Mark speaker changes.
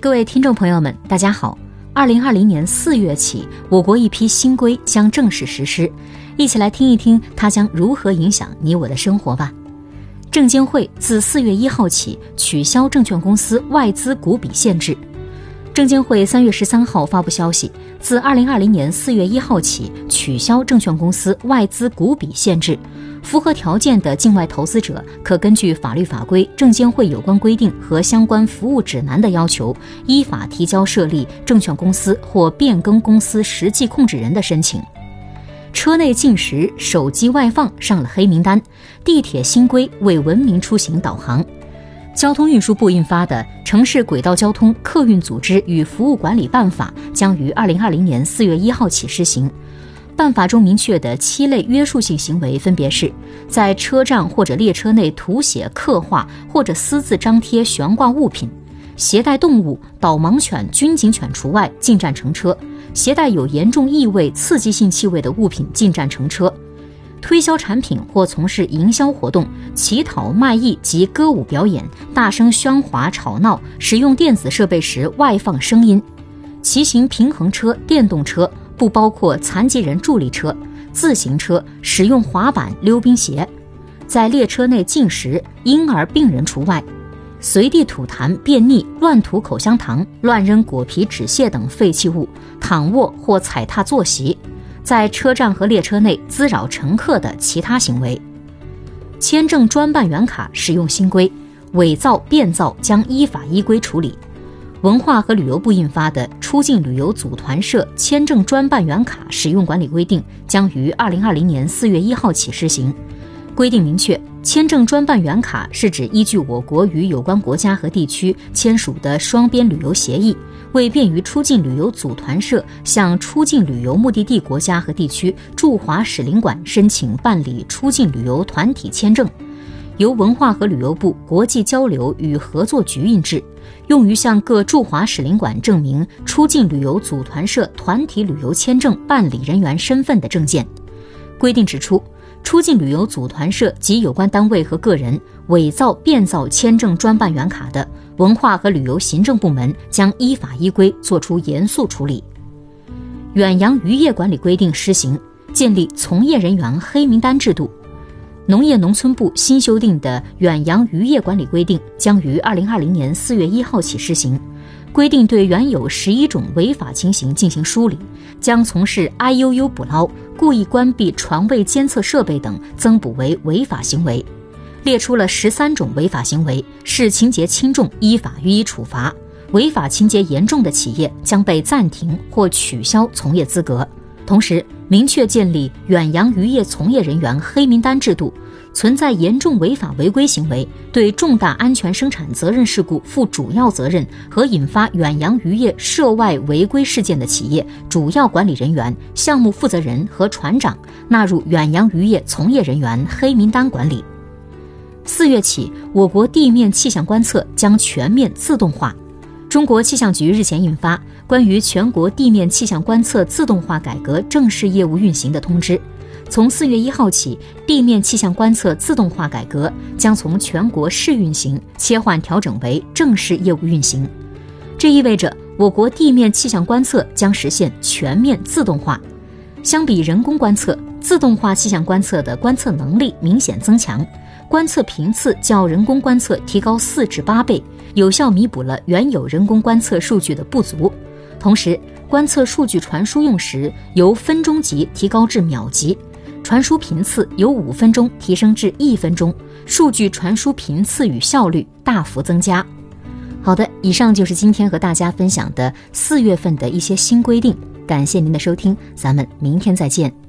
Speaker 1: 各位听众朋友们，大家好。二零二零年四月起，我国一批新规将正式实施，一起来听一听它将如何影响你我的生活吧。证监会自四月一号起取消证券公司外资股比限制。证监会三月十三号发布消息，自二零二零年四月一号起取消证券公司外资股比限制。符合条件的境外投资者可根据法律法规、证监会有关规定和相关服务指南的要求，依法提交设立证券公司或变更公司实际控制人的申请。车内禁食、手机外放上了黑名单。地铁新规为文明出行导航。交通运输部印发的《城市轨道交通客运组织与服务管理办法》将于二零二零年四月一号起施行。办法中明确的七类约束性行为分别是：在车站或者列车内涂写、刻画或者私自张贴悬挂物品；携带动物（导盲犬、军警犬除外）进站乘车；携带有严重异味、刺激性气味的物品进站乘车；推销产品或从事营销活动、乞讨、卖艺及歌舞表演、大声喧哗吵闹、使用电子设备时外放声音；骑行平衡车、电动车。不包括残疾人助力车、自行车使用滑板、溜冰鞋，在列车内进食，婴儿、病人除外；随地吐痰、便溺、乱吐口香糖、乱扔果皮、纸屑等废弃物，躺卧或踩踏坐席，在车站和列车内滋扰乘客的其他行为。签证专办员卡使用新规，伪造、变造将依法依规处理。文化和旅游部印发的《出境旅游组团社签证专办员卡使用管理规定》将于二零二零年四月一号起施行。规定明确，签证专办员卡是指依据我国与有关国家和地区签署的双边旅游协议，为便于出境旅游组团社向出境旅游目的地国家和地区驻华使领馆申请办理出境旅游团体签证。由文化和旅游部国际交流与合作局印制，用于向各驻华使领馆证明出境旅游组团社团体旅游签证办理人员身份的证件。规定指出，出境旅游组团社及有关单位和个人伪造、变造签证专办员卡的，文化和旅游行政部门将依法依规作出严肃处理。远洋渔业管理规定施行，建立从业人员黑名单制度。农业农村部新修订的远洋渔业管理规定将于二零二零年四月一号起施行，规定对原有十一种违法情形进行梳理，将从事 IUU 捕捞、故意关闭船位监测设备等增补为违法行为，列出了十三种违法行为，视情节轻重依法予以处罚，违法情节严重的企业将被暂停或取消从业资格。同时，明确建立远洋渔业从业人员黑名单制度，存在严重违法违规行为、对重大安全生产责任事故负主要责任和引发远洋渔业涉外违规事件的企业主要管理人员、项目负责人和船长，纳入远洋渔业从业人员黑名单管理。四月起，我国地面气象观测将全面自动化。中国气象局日前印发关于全国地面气象观测自动化改革正式业务运行的通知，从四月一号起，地面气象观测自动化改革将从全国试运行切换调整为正式业务运行。这意味着我国地面气象观测将实现全面自动化。相比人工观测，自动化气象观测的观测能力明显增强，观测频次较人工观测提高四至八倍。有效弥补了原有人工观测数据的不足，同时观测数据传输用时由分钟级提高至秒级，传输频次由五分钟提升至一分钟，数据传输频次与效率大幅增加。好的，以上就是今天和大家分享的四月份的一些新规定，感谢您的收听，咱们明天再见。